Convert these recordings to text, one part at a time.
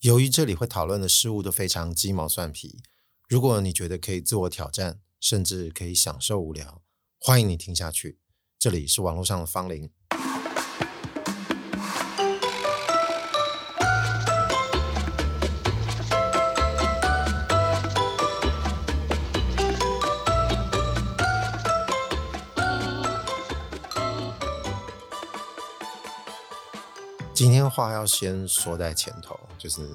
由于这里会讨论的事物都非常鸡毛蒜皮，如果你觉得可以自我挑战，甚至可以享受无聊，欢迎你听下去。这里是网络上的方龄。话要先说在前头，就是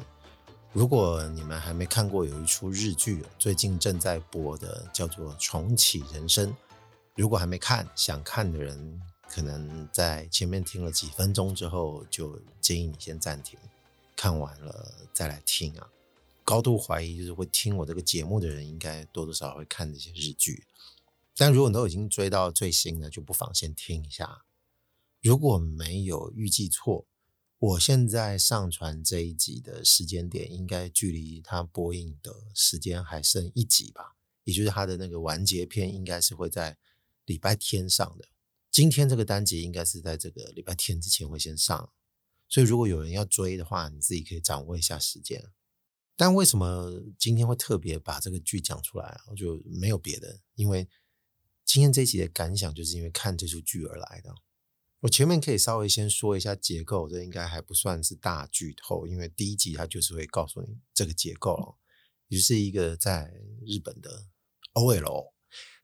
如果你们还没看过有一出日剧，最近正在播的，叫做《重启人生》。如果还没看，想看的人，可能在前面听了几分钟之后，就建议你先暂停，看完了再来听啊。高度怀疑，就是会听我这个节目的人，应该多多少少会看这些日剧。但如果你都已经追到最新的，就不妨先听一下。如果没有预计错。我现在上传这一集的时间点，应该距离它播映的时间还剩一集吧，也就是它的那个完结篇，应该是会在礼拜天上的。今天这个单集应该是在这个礼拜天之前会先上，所以如果有人要追的话，你自己可以掌握一下时间。但为什么今天会特别把这个剧讲出来？我就没有别的，因为今天这一集的感想，就是因为看这出剧而来的。我前面可以稍微先说一下结构，这应该还不算是大剧透，因为第一集它就是会告诉你这个结构，也就是一个在日本的 OL，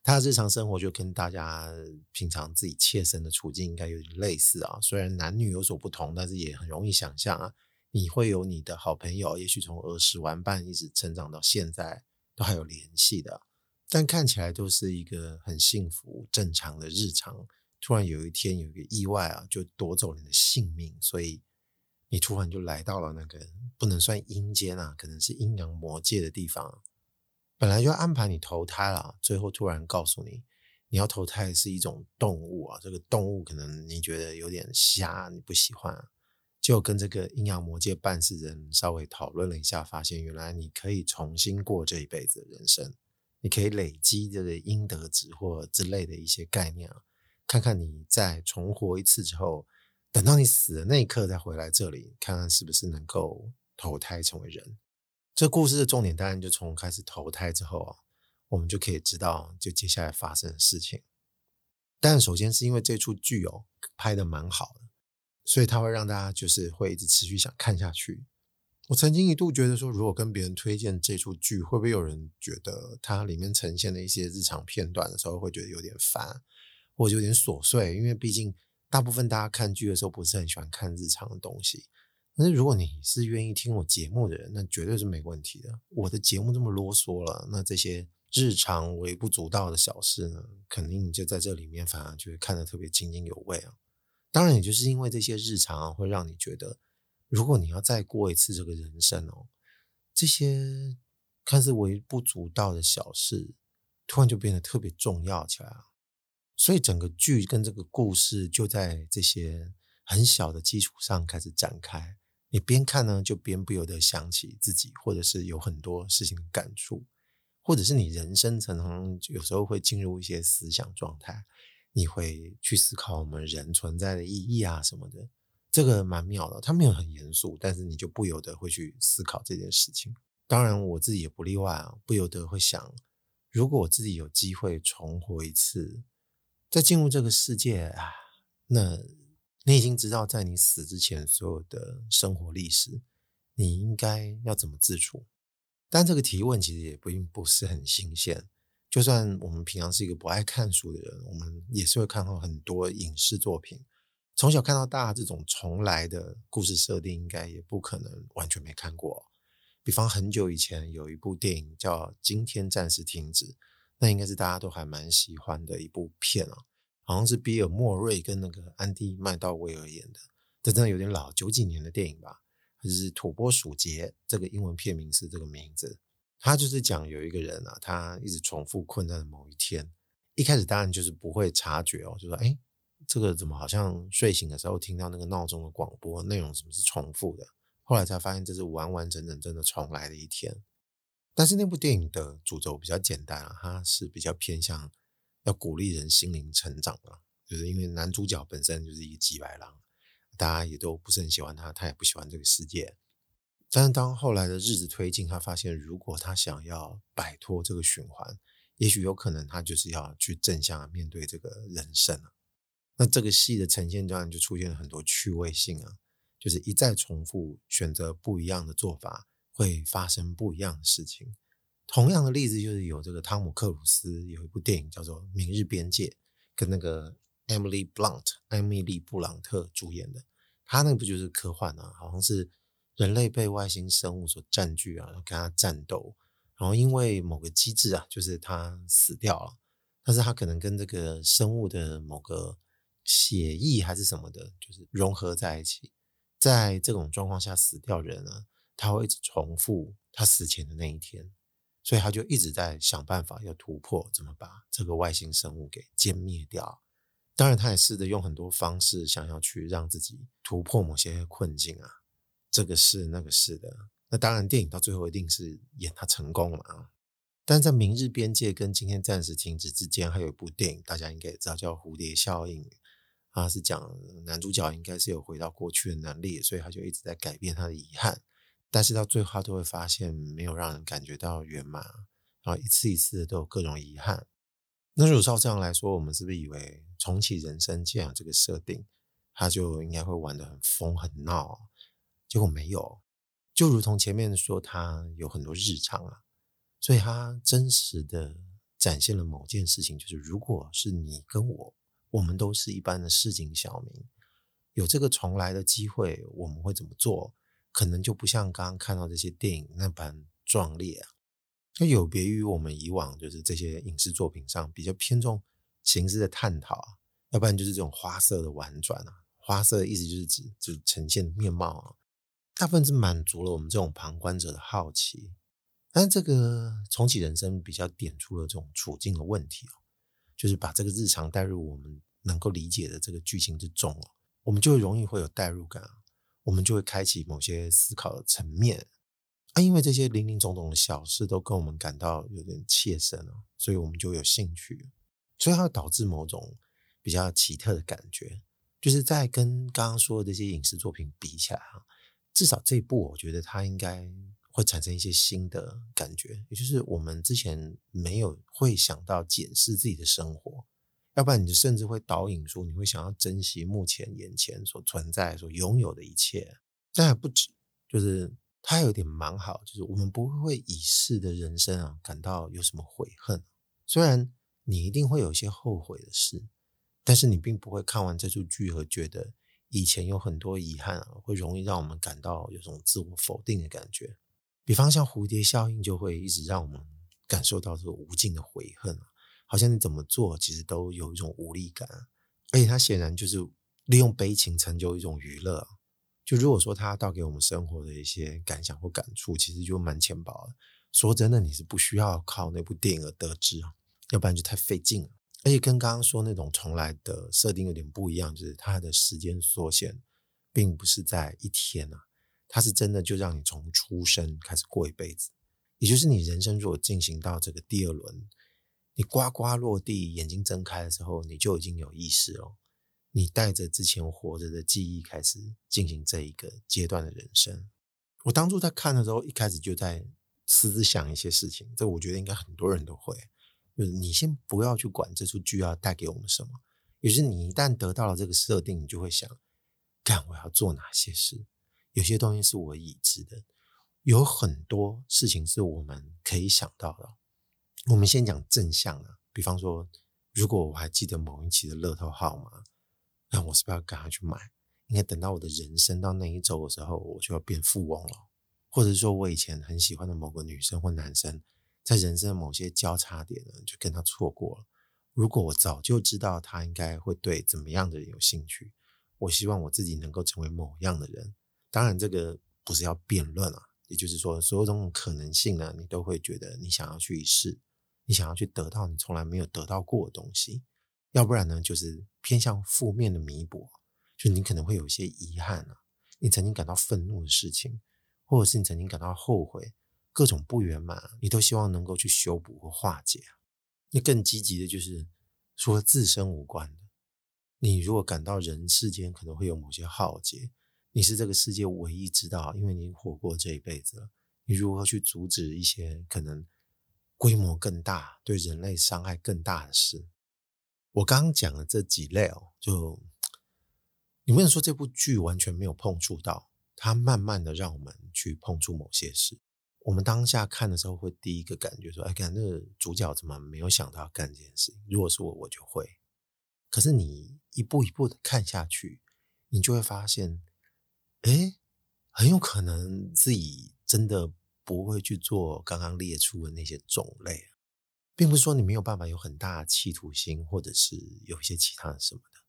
他日常生活就跟大家平常自己切身的处境应该有点类似啊，虽然男女有所不同，但是也很容易想象啊，你会有你的好朋友，也许从儿时玩伴一直成长到现在都还有联系的，但看起来都是一个很幸福正常的日常。突然有一天有一个意外啊，就夺走你的性命，所以你突然就来到了那个不能算阴间啊，可能是阴阳魔界的地方。本来就安排你投胎了，最后突然告诉你，你要投胎是一种动物啊。这个动物可能你觉得有点瞎，你不喜欢啊，就跟这个阴阳魔界办事人稍微讨论了一下，发现原来你可以重新过这一辈子的人生，你可以累积这个阴德值或之类的一些概念啊。看看你再重活一次之后，等到你死的那一刻再回来这里，看看是不是能够投胎成为人。这故事的重点当然就从开始投胎之后啊，我们就可以知道就接下来发生的事情。但首先是因为这出剧哦拍得蛮好的，所以它会让大家就是会一直持续想看下去。我曾经一度觉得说，如果跟别人推荐这出剧，会不会有人觉得它里面呈现的一些日常片段的时候，会觉得有点烦？或者有点琐碎，因为毕竟大部分大家看剧的时候不是很喜欢看日常的东西。但是如果你是愿意听我节目的人，那绝对是没问题的。我的节目这么啰嗦了，那这些日常微不足道的小事呢，肯定你就在这里面反而就会看得特别津津有味啊。当然，也就是因为这些日常，会让你觉得，如果你要再过一次这个人生哦，这些看似微不足道的小事，突然就变得特别重要起来了。所以整个剧跟这个故事就在这些很小的基础上开始展开。你边看呢，就边不由得想起自己，或者是有很多事情的感触，或者是你人生常常有时候会进入一些思想状态，你会去思考我们人存在的意义啊什么的。这个蛮妙的，它没有很严肃，但是你就不由得会去思考这件事情。当然我自己也不例外啊，不由得会想，如果我自己有机会重活一次。在进入这个世界啊，那你已经知道，在你死之前所有的生活历史，你应该要怎么自处？但这个提问其实也并不是很新鲜。就算我们平常是一个不爱看书的人，我们也是会看到很多影视作品。从小看到大，这种重来的故事设定，应该也不可能完全没看过。比方很久以前有一部电影叫《今天暂时停止》。那应该是大家都还蛮喜欢的一部片啊，好像是比尔莫瑞跟那个安迪麦道威尔演的，这真的有点老，九几年的电影吧，就是《土拨鼠节》，这个英文片名是这个名字。他就是讲有一个人啊，他一直重复困在某一天，一开始当然就是不会察觉哦，就说哎，这个怎么好像睡醒的时候听到那个闹钟的广播内容怎么是重复的？后来才发现这是完完整整真的重来的一天。但是那部电影的主轴比较简单啊，它是比较偏向要鼓励人心灵成长的，就是因为男主角本身就是一个几白狼，大家也都不是很喜欢他，他也不喜欢这个世界。但是当后来的日子推进，他发现如果他想要摆脱这个循环，也许有可能他就是要去正向面对这个人生了。那这个戏的呈现当然就出现了很多趣味性啊，就是一再重复选择不一样的做法，会发生不一样的事情。同样的例子就是有这个汤姆克鲁斯有一部电影叫做《明日边界》，跟那个 Emily Blunt 艾米丽布朗特主演的，他那部就是科幻啊？好像是人类被外星生物所占据啊，跟他战斗，然后因为某个机制啊，就是他死掉了，但是他可能跟这个生物的某个血液还是什么的，就是融合在一起，在这种状况下死掉人啊，他会一直重复他死前的那一天，所以他就一直在想办法要突破，怎么把这个外星生物给歼灭掉。当然，他也试着用很多方式想要去让自己突破某些困境啊，这个是那个是的。那当然，电影到最后一定是演他成功了啊。但在《明日边界》跟《今天暂时停止》之间，还有一部电影，大家应该也知道，叫《蝴蝶效应》。他是讲男主角应该是有回到过去的能力，所以他就一直在改变他的遗憾。但是到最后，都会发现没有让人感觉到圆满，然后一次一次的都有各种遗憾。那如果照这样来说，我们是不是以为重启人生这样这个设定，他就应该会玩得很疯很闹？结果没有，就如同前面说，他有很多日常啊，所以他真实的展现了某件事情，就是如果是你跟我，我们都是一般的市井小民，有这个重来的机会，我们会怎么做？可能就不像刚刚看到这些电影那般壮烈啊。就有别于我们以往，就是这些影视作品上比较偏重形式的探讨啊，要不然就是这种花色的婉转啊。花色的意思就是指就呈现的面貌啊，大部分是满足了我们这种旁观者的好奇。但这个重启人生比较点出了这种处境的问题哦，就是把这个日常带入我们能够理解的这个剧情之中哦，我们就容易会有代入感啊，我们就会开启某些思考的层面。啊，因为这些林林总总的小事都跟我们感到有点切身啊，所以我们就有兴趣，所以它导致某种比较奇特的感觉，就是在跟刚刚说的这些影视作品比起来啊，至少这一部我觉得它应该会产生一些新的感觉，也就是我们之前没有会想到检视自己的生活，要不然你就甚至会导引说你会想要珍惜目前眼前所存在所拥有的一切，但还不止，就是。它有点蛮好，就是我们不会为已逝的人生啊感到有什么悔恨。虽然你一定会有一些后悔的事，但是你并不会看完这出剧和觉得以前有很多遗憾啊，会容易让我们感到有种自我否定的感觉。比方像蝴蝶效应，就会一直让我们感受到这个无尽的悔恨啊，好像你怎么做其实都有一种无力感，而且它显然就是利用悲情成就一种娱乐。就如果说他带给我们生活的一些感想或感触，其实就蛮浅薄的。说真的，你是不需要靠那部电影而得知，要不然就太费劲了。而且跟刚刚说那种重来的设定有点不一样，就是它的时间缩限并不是在一天啊，它是真的就让你从出生开始过一辈子。也就是你人生如果进行到这个第二轮，你呱呱落地，眼睛睁开的时候，你就已经有意识了。你带着之前活着的记忆开始进行这一个阶段的人生。我当初在看的时候，一开始就在私自想一些事情，这我觉得应该很多人都会。就是你先不要去管这出剧要带给我们什么，也是你一旦得到了这个设定，你就会想，干我要做哪些事？有些东西是我已知的，有很多事情是我们可以想到的。我们先讲正向啊，比方说，如果我还记得某一期的乐透号码。那我是不是要赶快去买？应该等到我的人生到那一周的时候，我就要变富翁了。或者说我以前很喜欢的某个女生或男生，在人生的某些交叉点呢，就跟他错过了。如果我早就知道他应该会对怎么样的人有兴趣，我希望我自己能够成为某样的人。当然，这个不是要辩论啊，也就是说，所有这种可能性呢，你都会觉得你想要去试，你想要去得到你从来没有得到过的东西。要不然呢，就是偏向负面的弥补，就你可能会有一些遗憾啊，你曾经感到愤怒的事情，或者是你曾经感到后悔，各种不圆满，你都希望能够去修补或化解。那更积极的就是说自身无关的，你如果感到人世间可能会有某些浩劫，你是这个世界唯一知道，因为你活过这一辈子了，你如何去阻止一些可能规模更大、对人类伤害更大的事？我刚刚讲的这几类哦，就你不能说这部剧完全没有碰触到，它慢慢的让我们去碰触某些事。我们当下看的时候，会第一个感觉说：“哎，看那主角怎么没有想到要干这件事？如果是我，我就会。”可是你一步一步的看下去，你就会发现。哎，很有可能自己真的不会去做刚刚列出的那些种类，并不是说你没有办法有很大的企图心，或者是有一些其他的什么的。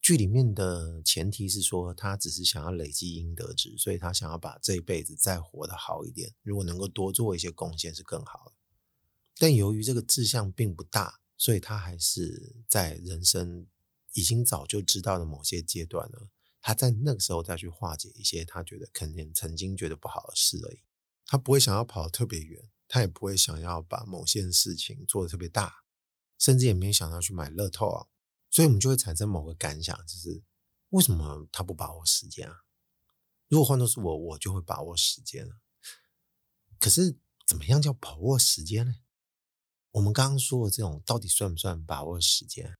剧里面的前提是说，他只是想要累积阴德值，所以他想要把这一辈子再活得好一点。如果能够多做一些贡献，是更好的。但由于这个志向并不大，所以他还是在人生已经早就知道的某些阶段了。他在那个时候再去化解一些他觉得肯定曾经觉得不好的事而已，他不会想要跑得特别远，他也不会想要把某些事情做得特别大，甚至也没想到去买乐透啊。所以我们就会产生某个感想，就是为什么他不把握时间啊？如果换作是我，我就会把握时间了。可是怎么样叫把握时间呢？我们刚刚说的这种到底算不算把握时间？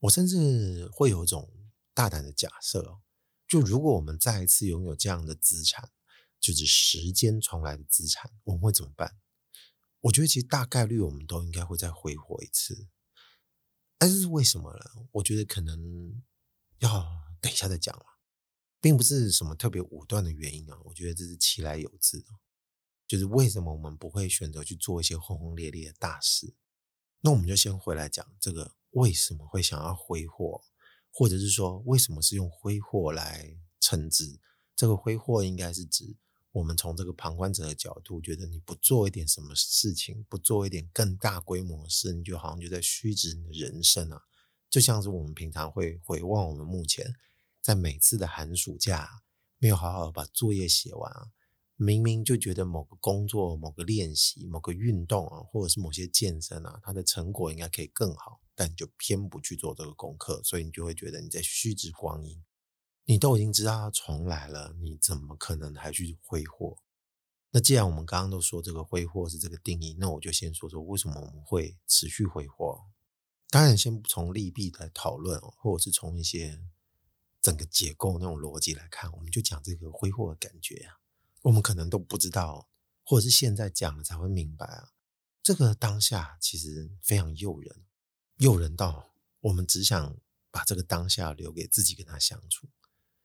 我甚至会有一种。大胆的假设，就如果我们再一次拥有这样的资产，就是时间重来的资产，我们会怎么办？我觉得其实大概率我们都应该会再挥霍一次。但是为什么呢？我觉得可能要等一下再讲了，并不是什么特别武断的原因啊。我觉得这是其来有自的，就是为什么我们不会选择去做一些轰轰烈烈的大事？那我们就先回来讲这个为什么会想要挥霍。或者是说，为什么是用挥霍来称之？这个挥霍应该是指我们从这个旁观者的角度，觉得你不做一点什么事情，不做一点更大规模的事，你就好像就在虚掷你的人生啊！就像是我们平常会回望我们目前在每次的寒暑假没有好好把作业写完啊。明明就觉得某个工作、某个练习、某个运动啊，或者是某些健身啊，它的成果应该可以更好，但你就偏不去做这个功课，所以你就会觉得你在虚掷光阴。你都已经知道它重来了，你怎么可能还去挥霍？那既然我们刚刚都说这个挥霍是这个定义，那我就先说说为什么我们会持续挥霍。当然，先不从利弊来讨论，或者是从一些整个结构那种逻辑来看，我们就讲这个挥霍的感觉啊。我们可能都不知道，或者是现在讲了才会明白啊。这个当下其实非常诱人，诱人到我们只想把这个当下留给自己跟他相处。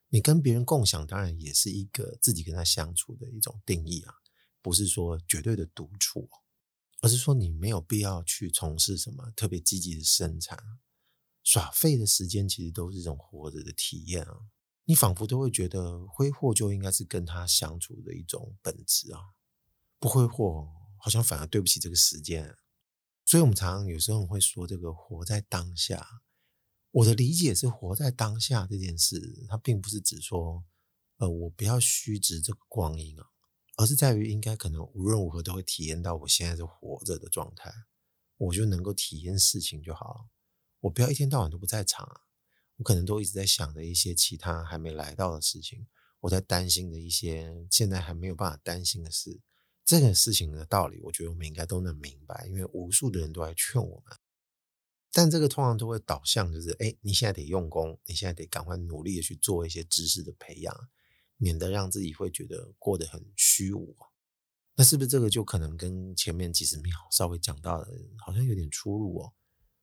你跟别人共享，当然也是一个自己跟他相处的一种定义啊，不是说绝对的独处，而是说你没有必要去从事什么特别积极的生产，耍废的时间其实都是一种活着的体验啊。你仿佛都会觉得挥霍就应该是跟他相处的一种本质啊，不挥霍好像反而对不起这个时间。所以，我们常常有时候会说这个活在当下。我的理解是，活在当下这件事，它并不是指说，呃，我不要虚掷这个光阴啊，而是在于应该可能无论如何都会体验到我现在是活着的状态，我就能够体验事情就好了。我不要一天到晚都不在场啊。我可能都一直在想着一些其他还没来到的事情，我在担心的一些现在还没有办法担心的事。这个事情的道理，我觉得我们应该都能明白，因为无数的人都在劝我们。但这个通常都会导向，就是哎，你现在得用功，你现在得赶快努力的去做一些知识的培养，免得让自己会觉得过得很虚无。那是不是这个就可能跟前面几十秒稍微讲到的，好像有点出入哦？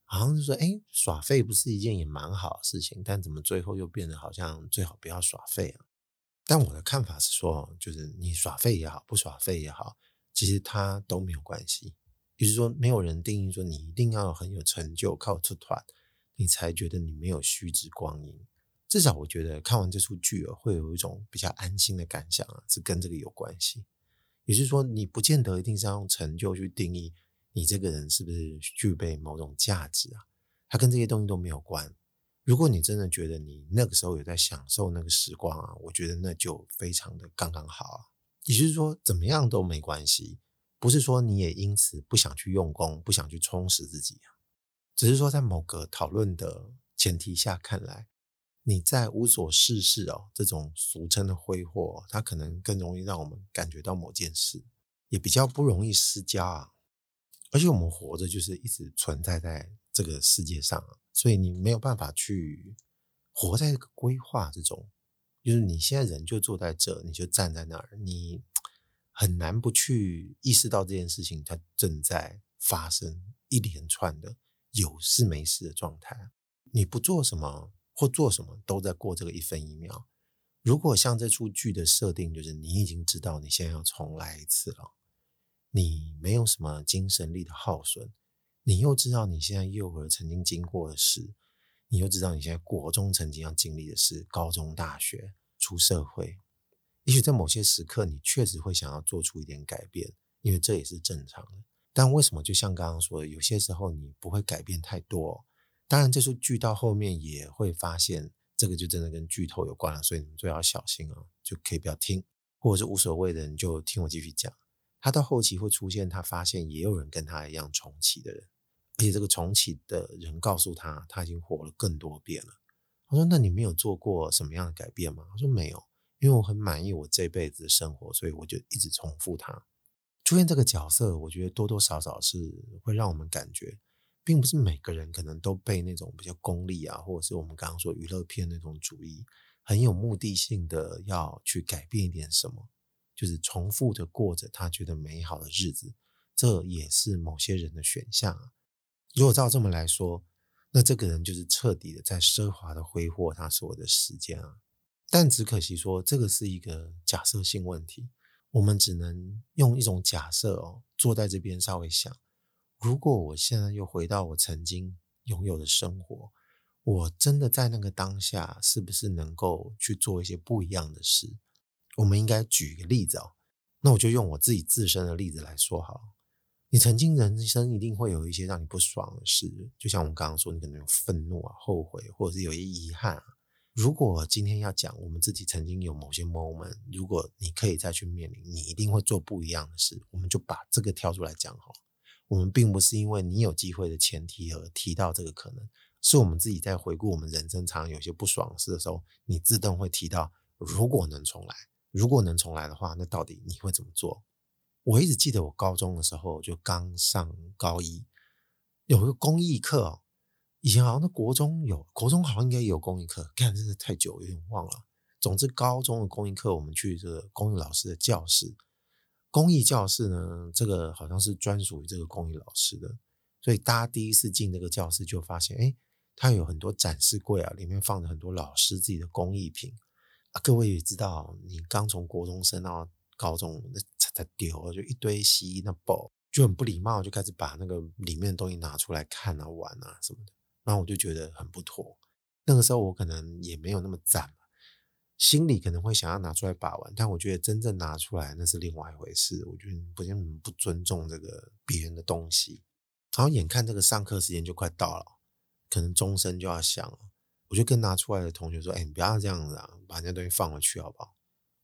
好像是说，哎，耍废不是一件也蛮好的事情，但怎么最后又变得好像最好不要耍废啊？但我的看法是说，就是你耍废也好，不耍废也好，其实它都没有关系。也就是说，没有人定义说你一定要很有成就，靠出团，你才觉得你没有虚掷光阴。至少我觉得看完这出剧啊，会有一种比较安心的感想啊，是跟这个有关系。也就是说，你不见得一定是要用成就去定义。你这个人是不是具备某种价值啊？它跟这些东西都没有关。如果你真的觉得你那个时候有在享受那个时光啊，我觉得那就非常的刚刚好啊。也就是说，怎么样都没关系，不是说你也因此不想去用功，不想去充实自己啊。只是说，在某个讨论的前提下看来，你在无所事事哦，这种俗称的挥霍，它可能更容易让我们感觉到某件事，也比较不容易失焦啊。而且我们活着就是一直存在在这个世界上啊，所以你没有办法去活在这个规划之中。就是你现在人就坐在这，你就站在那儿，你很难不去意识到这件事情它正在发生一连串的有事没事的状态。你不做什么。或做什么都在过这个一分一秒。如果像这出剧的设定，就是你已经知道你现在要重来一次了，你没有什么精神力的耗损，你又知道你现在幼儿曾经经过的事，你又知道你现在国中曾经要经历的事，高中、大学、出社会，也许在某些时刻，你确实会想要做出一点改变，因为这也是正常的。但为什么就像刚刚说的，有些时候你不会改变太多？当然，这出剧到后面也会发现，这个就真的跟剧透有关了，所以你们最好小心哦，就可以不要听，或者是无所谓的人就听我继续讲。他到后期会出现，他发现也有人跟他一样重启的人，而且这个重启的人告诉他，他已经活了更多遍了。我说：“那你没有做过什么样的改变吗？”他说：“没有，因为我很满意我这辈子的生活，所以我就一直重复他。”出现这个角色，我觉得多多少少是会让我们感觉。并不是每个人可能都被那种比较功利啊，或者是我们刚刚说娱乐片那种主义，很有目的性的要去改变一点什么，就是重复的过着他觉得美好的日子，这也是某些人的选项啊。如果照这么来说，那这个人就是彻底的在奢华的挥霍他所有的时间啊。但只可惜说，这个是一个假设性问题，我们只能用一种假设哦，坐在这边稍微想。如果我现在又回到我曾经拥有的生活，我真的在那个当下，是不是能够去做一些不一样的事？我们应该举一个例子哦。那我就用我自己自身的例子来说好了。你曾经人生一定会有一些让你不爽的事，就像我们刚刚说，你可能有愤怒啊、后悔，或者是有一些遗憾啊。如果今天要讲我们自己曾经有某些 moment，如果你可以再去面临，你一定会做不一样的事。我们就把这个挑出来讲好。我们并不是因为你有机会的前提而提到这个可能，是我们自己在回顾我们人生常常有些不爽事的时候，你自动会提到，如果能重来，如果能重来的话，那到底你会怎么做？我一直记得我高中的时候就刚上高一，有一个公益课哦，以前好像在国中有，国中好像应该有公益课，看真的太久，有点忘了。总之，高中的公益课，我们去这个公益老师的教室。公益教室呢，这个好像是专属于这个公益老师的，所以大家第一次进这个教室就发现，哎，它有很多展示柜啊，里面放着很多老师自己的工艺品啊。各位也知道，你刚从国中升到高中，那才才丢，就一堆西那包，就很不礼貌，就开始把那个里面的东西拿出来看啊、玩啊什么的。然后我就觉得很不妥。那个时候我可能也没有那么赞。心里可能会想要拿出来把玩，但我觉得真正拿出来那是另外一回事。我觉得不像不尊重这个别人的东西。然后眼看这个上课时间就快到了，可能钟声就要响了，我就跟拿出来的同学说：“哎，你不要这样子啊，把那东西放回去好不好？”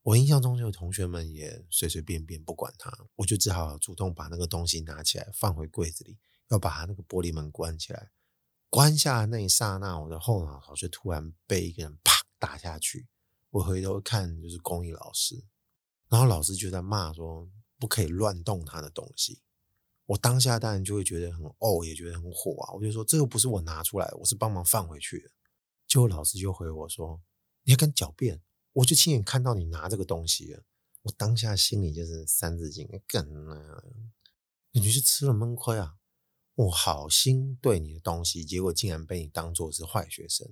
我印象中就有同学们也随随便便不管他，我就只好主动把那个东西拿起来放回柜子里，要把他那个玻璃门关起来。关下那一刹那，我的后脑勺就突然被一个人啪打下去。我回头看，就是公益老师，然后老师就在骂说不可以乱动他的东西。我当下当然就会觉得很哦，也觉得很火啊。我就说这个不是我拿出来，我是帮忙放回去的。就老师就回我说：“你还敢狡辩？我就亲眼看到你拿这个东西了。”我当下心里就是三字经，梗啊，你就是吃了闷亏啊！我好心对你的东西，结果竟然被你当作是坏学生，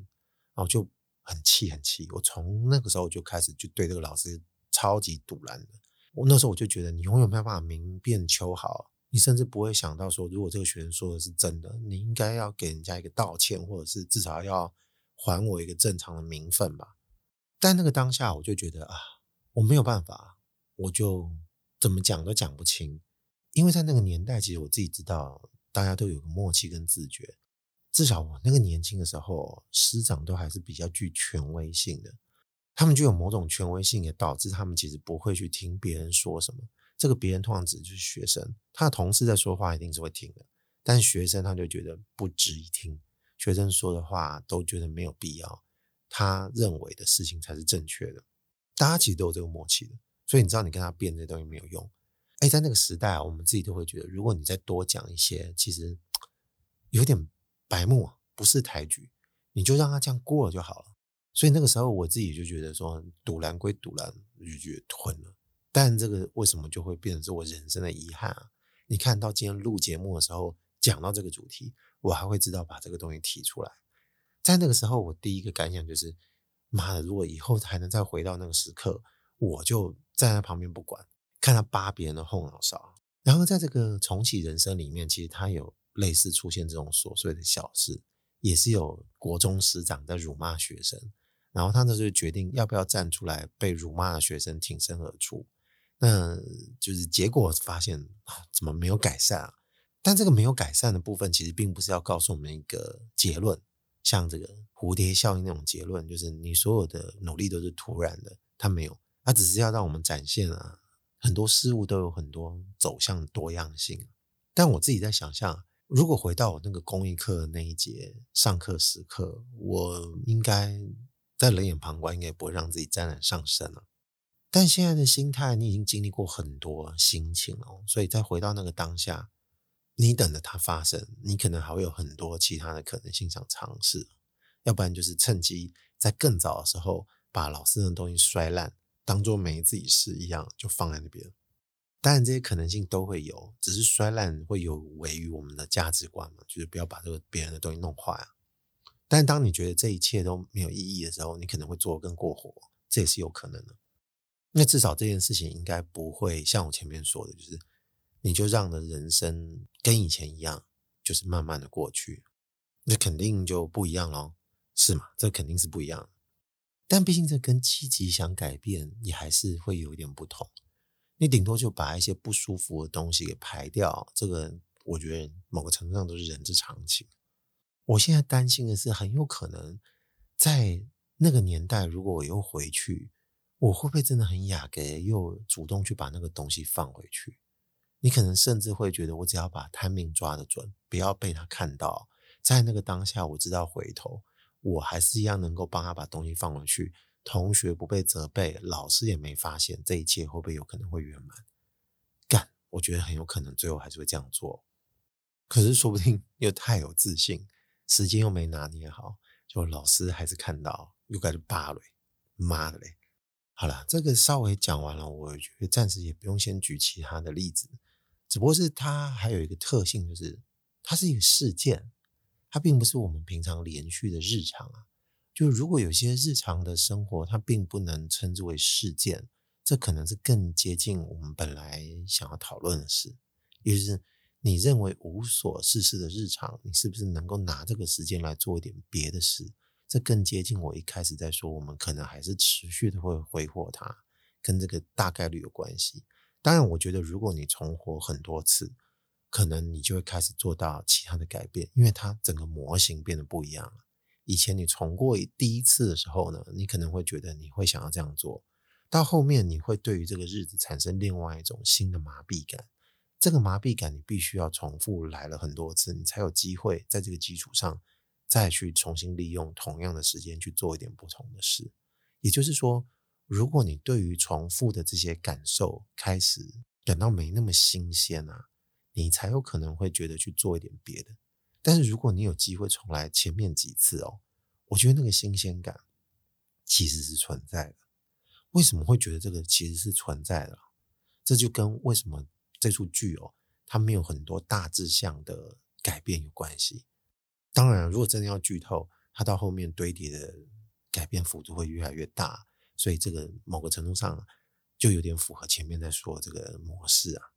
然后就。很气很气，我从那个时候就开始就对这个老师超级堵拦的。我那时候我就觉得你永远没有办法明辨秋毫，你甚至不会想到说，如果这个学生说的是真的，你应该要给人家一个道歉，或者是至少要还我一个正常的名分吧。但那个当下我就觉得啊，我没有办法，我就怎么讲都讲不清，因为在那个年代，其实我自己知道，大家都有个默契跟自觉。至少我那个年轻的时候，师长都还是比较具权威性的。他们具有某种权威性，也导致他们其实不会去听别人说什么。这个别人通常指的就是学生，他的同事在说话一定是会听的，但学生他就觉得不值一听。学生说的话都觉得没有必要，他认为的事情才是正确的。大家其实都有这个默契的，所以你知道你跟他辩这东西没有用。哎，在那个时代啊，我们自己都会觉得，如果你再多讲一些，其实有点白目，不是抬举，你就让他这样过了就好了。所以那个时候我自己就觉得说，赌烂归赌烂，就觉得吞了。但这个为什么就会变成是我人生的遗憾啊？你看到今天录节目的时候讲到这个主题，我还会知道把这个东西提出来。在那个时候，我第一个感想就是。妈的！如果以后还能再回到那个时刻，我就站在旁边不管，看他扒别人的后脑勺。然后在这个重启人生里面，其实他有类似出现这种琐碎的小事，也是有国中师长在辱骂学生，然后他呢就决定要不要站出来被辱骂的学生挺身而出。那就是结果发现怎么没有改善啊？但这个没有改善的部分，其实并不是要告诉我们一个结论。像这个蝴蝶效应那种结论，就是你所有的努力都是徒然的，它没有，它只是要让我们展现啊，很多事物都有很多走向多样性。但我自己在想象，如果回到我那个公益课那一节上课时刻，我应该在冷眼旁观，应该不会让自己沾染上身了。但现在的心态，你已经经历过很多心情了，所以再回到那个当下。你等着它发生，你可能还会有很多其他的可能性想尝试，要不然就是趁机在更早的时候把老师的东西摔烂，当做没自己事一样就放在那边。当然这些可能性都会有，只是摔烂会有违于我们的价值观嘛，就是不要把这个别人的东西弄坏啊。但当你觉得这一切都没有意义的时候，你可能会做得更过火，这也是有可能的。那至少这件事情应该不会像我前面说的，就是。你就让的人生跟以前一样，就是慢慢的过去，那肯定就不一样咯，是吗？这肯定是不一样。但毕竟这跟积极想改变也还是会有一点不同。你顶多就把一些不舒服的东西给排掉，这个我觉得某个程度上都是人之常情。我现在担心的是，很有可能在那个年代，如果我又回去，我会不会真的很雅阁，又主动去把那个东西放回去？你可能甚至会觉得，我只要把 timing 抓得准，不要被他看到，在那个当下，我知道回头，我还是一样能够帮他把东西放回去，同学不被责备，老师也没发现，这一切会不会有可能会圆满？干，我觉得很有可能最后还是会这样做。可是说不定又太有自信，时间又没拿捏好，就老师还是看到，又开始扒了，妈的嘞！好了，这个稍微讲完了，我觉得暂时也不用先举其他的例子。只不过是它还有一个特性，就是它是一个事件，它并不是我们平常连续的日常啊。就如果有些日常的生活，它并不能称之为事件，这可能是更接近我们本来想要讨论的事。也就是你认为无所事事的日常，你是不是能够拿这个时间来做一点别的事？这更接近我一开始在说，我们可能还是持续的会挥霍它，跟这个大概率有关系。当然，我觉得如果你重活很多次，可能你就会开始做到其他的改变，因为它整个模型变得不一样了。以前你重过第一次的时候呢，你可能会觉得你会想要这样做，到后面你会对于这个日子产生另外一种新的麻痹感。这个麻痹感你必须要重复来了很多次，你才有机会在这个基础上再去重新利用同样的时间去做一点不同的事。也就是说。如果你对于重复的这些感受开始感到没那么新鲜啊，你才有可能会觉得去做一点别的。但是如果你有机会重来前面几次哦，我觉得那个新鲜感其实是存在的。为什么会觉得这个其实是存在的？这就跟为什么这出剧哦，它没有很多大致上的改变有关系。当然，如果真的要剧透，它到后面堆叠的改变幅度会越来越大。所以这个某个程度上就有点符合前面在说这个模式啊。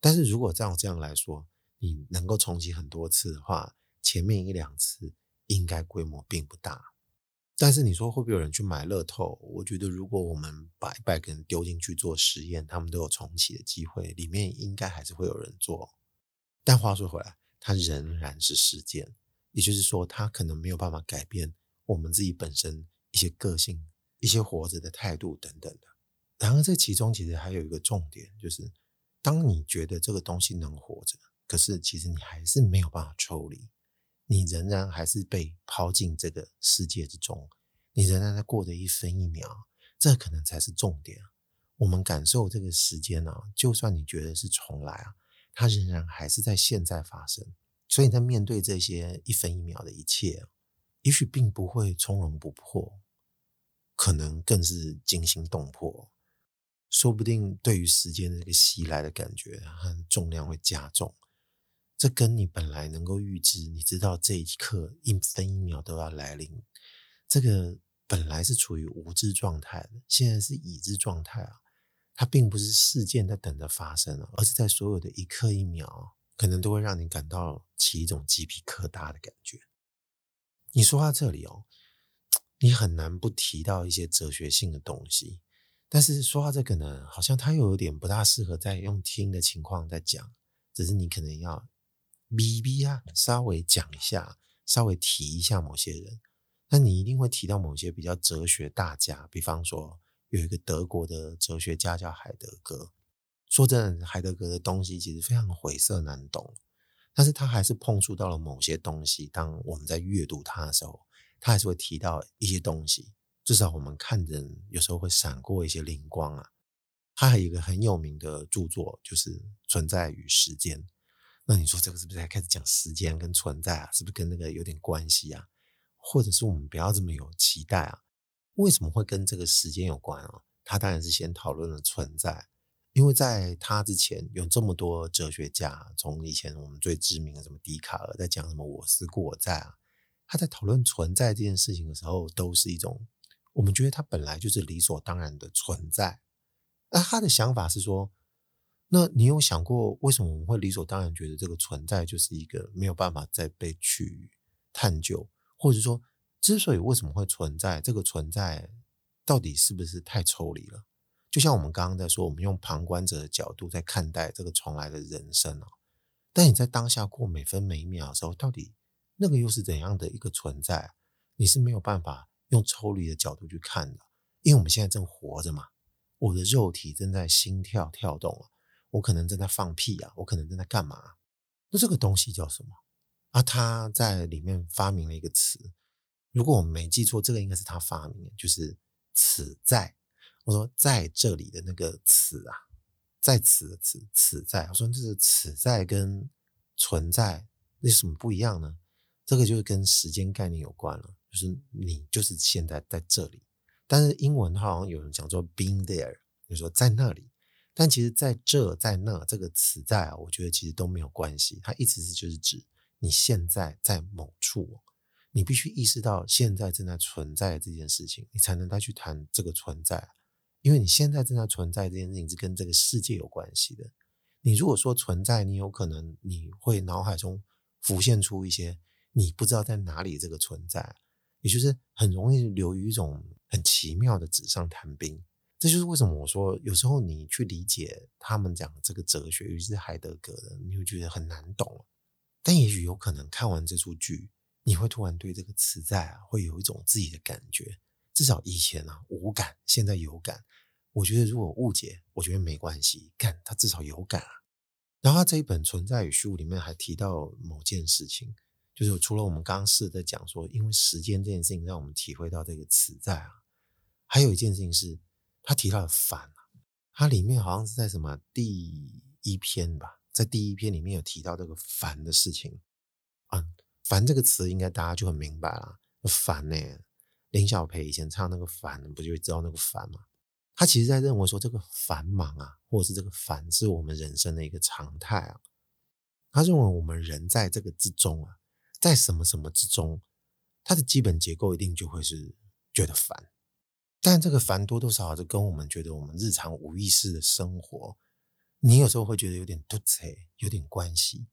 但是如果照这样来说，你能够重启很多次的话，前面一两次应该规模并不大。但是你说会不会有人去买乐透？我觉得如果我们把一百个人丢进去做实验，他们都有重启的机会，里面应该还是会有人做。但话说回来，它仍然是事件，也就是说，它可能没有办法改变我们自己本身一些个性。一些活着的态度等等的，然而这其中其实还有一个重点，就是当你觉得这个东西能活着，可是其实你还是没有办法抽离，你仍然还是被抛进这个世界之中，你仍然在过的一分一秒，这可能才是重点。我们感受这个时间、啊，就算你觉得是重来啊，它仍然还是在现在发生。所以在面对这些一分一秒的一切，也许并不会从容不迫，可能更是惊心动魄。说不定对于时间的这个袭来的感觉它的重量会加重。这跟你本来能够预知，你知道这一刻一分一秒都要来临，这个本来是处于无知状态的，现在是已知状态啊。它并不是事件在等着发生，而是在所有的一刻一秒，可能都会让你感到起一种鸡皮疙瘩的感觉。你说到这里哦，你很难不提到一些哲学性的东西，但是说到这个呢，好像它又有点不大适合在用听的情况在讲，只是你可能要。B B 啊，稍微讲一下，稍微提一下某些人，那你一定会提到某些比较哲学大家，比方说有一个德国的哲学家叫海德格。说真的，海德格的东西其实非常晦涩难懂，但是他还是碰触到了某些东西。当我们在阅读他的时候，他还是会提到一些东西，至少我们看人有时候会闪过一些灵光啊。他还有一个很有名的著作，就是《存在与时间》。那你说这个是不是在开始讲时间跟存在啊？是不是跟那个有点关系啊？或者是我们不要这么有期待啊？为什么会跟这个时间有关啊？他当然是先讨论了存在，因为在他之前有这么多哲学家，从以前我们最知名的什么笛卡尔在讲什么我思故我在啊，他在讨论存在这件事情的时候，都是一种我们觉得他本来就是理所当然的存在。那他的想法是说。那你有想过，为什么我们会理所当然觉得这个存在就是一个没有办法再被去探究，或者说，之所以为什么会存在，这个存在到底是不是太抽离了？就像我们刚刚在说，我们用旁观者的角度在看待这个重来的人生啊。但你在当下过每分每秒的时候，到底那个又是怎样的一个存在？你是没有办法用抽离的角度去看的，因为我们现在正活着嘛，我的肉体正在心跳跳动啊。我可能正在放屁啊，我可能正在干嘛？那这个东西叫什么？啊，他在里面发明了一个词，如果我没记错，这个应该是他发明的，就是“此在”。我说在这里的那个“此”啊，在此“此”，此在。我说这是“此在”跟存在那什么不一样呢？这个就是跟时间概念有关了，就是你就是现在在这里，但是英文它好像有人讲做 “being there”，就是说在那里。但其实，在这在那这个词在啊，我觉得其实都没有关系。它意思是就是指你现在在某处，你必须意识到现在正在存在这件事情，你才能再去谈这个存在。因为你现在正在存在这件事情是跟这个世界有关系的。你如果说存在，你有可能你会脑海中浮现出一些你不知道在哪里这个存在，也就是很容易流于一种很奇妙的纸上谈兵。这就是为什么我说，有时候你去理解他们讲这个哲学，尤其是海德格的，你会觉得很难懂。但也许有可能看完这出剧，你会突然对这个词在啊，会有一种自己的感觉。至少以前啊无感，现在有感。我觉得如果误解，我觉得没关系，干他至少有感啊。然后他这一本《存在与虚无》里面还提到某件事情，就是除了我们刚刚是在讲说，因为时间这件事情让我们体会到这个词在啊，还有一件事情是。他提到了烦，他里面好像是在什么第一篇吧，在第一篇里面有提到这个烦的事情。啊，烦这个词应该大家就很明白了。烦呢，林小培以前唱那个烦，不就知道那个烦吗？他其实在认为说这个繁忙啊，或者是这个烦是我们人生的一个常态啊。他认为我们人在这个之中啊，在什么什么之中，它的基本结构一定就会是觉得烦。但这个烦多多少少就跟我们觉得我们日常无意识的生活，你有时候会觉得有点突兀，有点关系，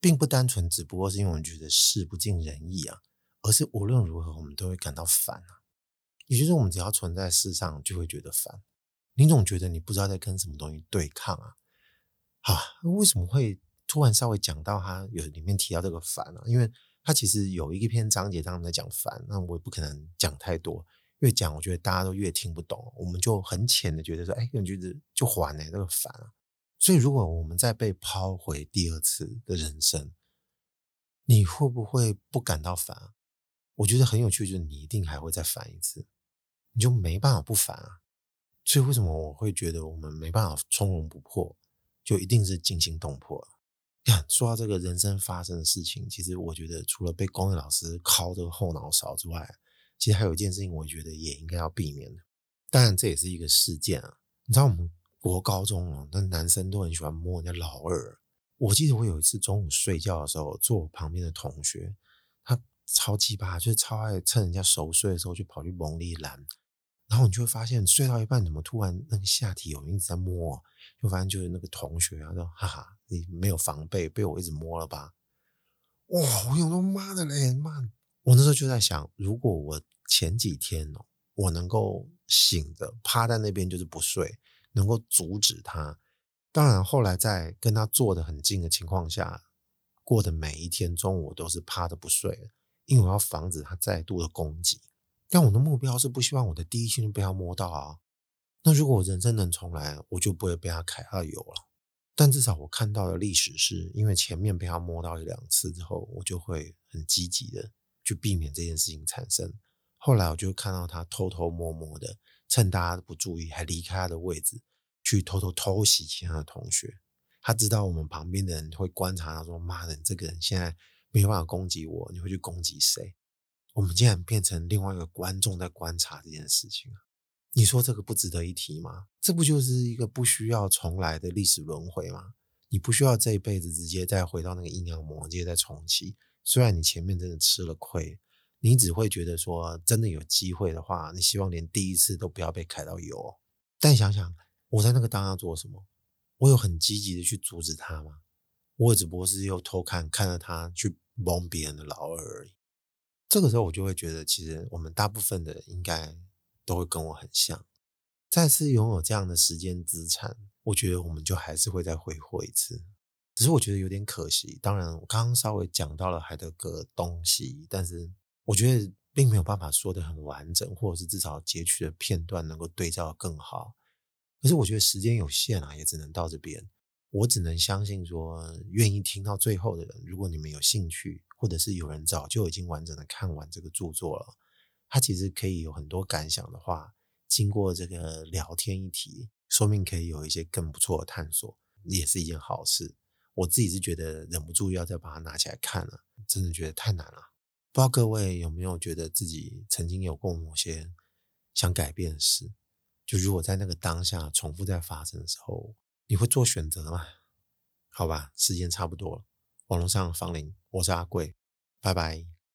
并不单纯只不过是因为我们觉得事不尽人意啊，而是无论如何我们都会感到烦啊。也就是我们只要存在世上，就会觉得烦。你总觉得你不知道在跟什么东西对抗啊？啊，为什么会突然稍微讲到他有里面提到这个烦？啊？因为他其实有一篇章节当中在讲烦，那我也不可能讲太多。越讲，我觉得大家都越听不懂。我们就很浅的觉得说，哎，你觉得就还呢，这个烦啊。所以，如果我们再被抛回第二次的人生，你会不会不感到烦啊？我觉得很有趣，就是你一定还会再烦一次，你就没办法不烦啊。所以为什么我会觉得我们没办法从容不迫，就一定是惊心动魄？看，说到这个人生发生的事情，其实我觉得除了被公益老师敲这个后脑勺之外，其实还有一件事情，我觉得也应该要避免的。当然，这也是一个事件啊。你知道我们国高中哦，那男生都很喜欢摸人家老二。我记得我有一次中午睡觉的时候，坐我旁边的同学，他超奇葩，就是超爱趁人家熟睡的时候就跑去蒙里拦。然后你就会发现，睡到一半怎么突然那个下体有人一直在摸，就发现就是那个同学啊，说哈哈，你没有防备，被我一直摸了吧？哇！我有说妈的嘞，妈！我那时候就在想，如果我前几天哦，我能够醒着趴在那边就是不睡，能够阻止他。当然，后来在跟他坐得很近的情况下，过的每一天中午都是趴着不睡，因为我要防止他再度的攻击。但我的目标是不希望我的第一性被他摸到啊。那如果我人生能重来，我就不会被他揩到油了。但至少我看到的历史是，因为前面被他摸到一两次之后，我就会很积极的去避免这件事情产生。后来我就看到他偷偷摸摸的，趁大家不注意，还离开他的位置。去偷偷偷袭其他的同学，他知道我们旁边的人会观察他，说：“妈的，你这个人现在没有办法攻击我，你会去攻击谁？”我们竟然变成另外一个观众在观察这件事情，你说这个不值得一提吗？这不就是一个不需要重来的历史轮回吗？你不需要这一辈子直接再回到那个阴阳魔界再重启，虽然你前面真的吃了亏，你只会觉得说，真的有机会的话，你希望连第一次都不要被揩到油。但想想。我在那个当下做什么？我有很积极的去阻止他吗？我只不过是又偷看看着他去蒙别人的老二而已。这个时候我就会觉得，其实我们大部分的应该都会跟我很像。再次拥有这样的时间资产，我觉得我们就还是会再挥霍一次。只是我觉得有点可惜。当然，我刚刚稍微讲到了海德格东西，但是我觉得并没有办法说得很完整，或者是至少截取的片段能够对照更好。可是我觉得时间有限啊，也只能到这边。我只能相信说，愿意听到最后的人，如果你们有兴趣，或者是有人早就已经完整的看完这个著作了，他其实可以有很多感想的话，经过这个聊天一提，说明可以有一些更不错的探索，也是一件好事。我自己是觉得忍不住要再把它拿起来看了，真的觉得太难了。不知道各位有没有觉得自己曾经有过某些想改变的事？就如果在那个当下重复在发生的时候，你会做选择吗？好吧，时间差不多了。网络上芳龄，我是阿贵，拜拜。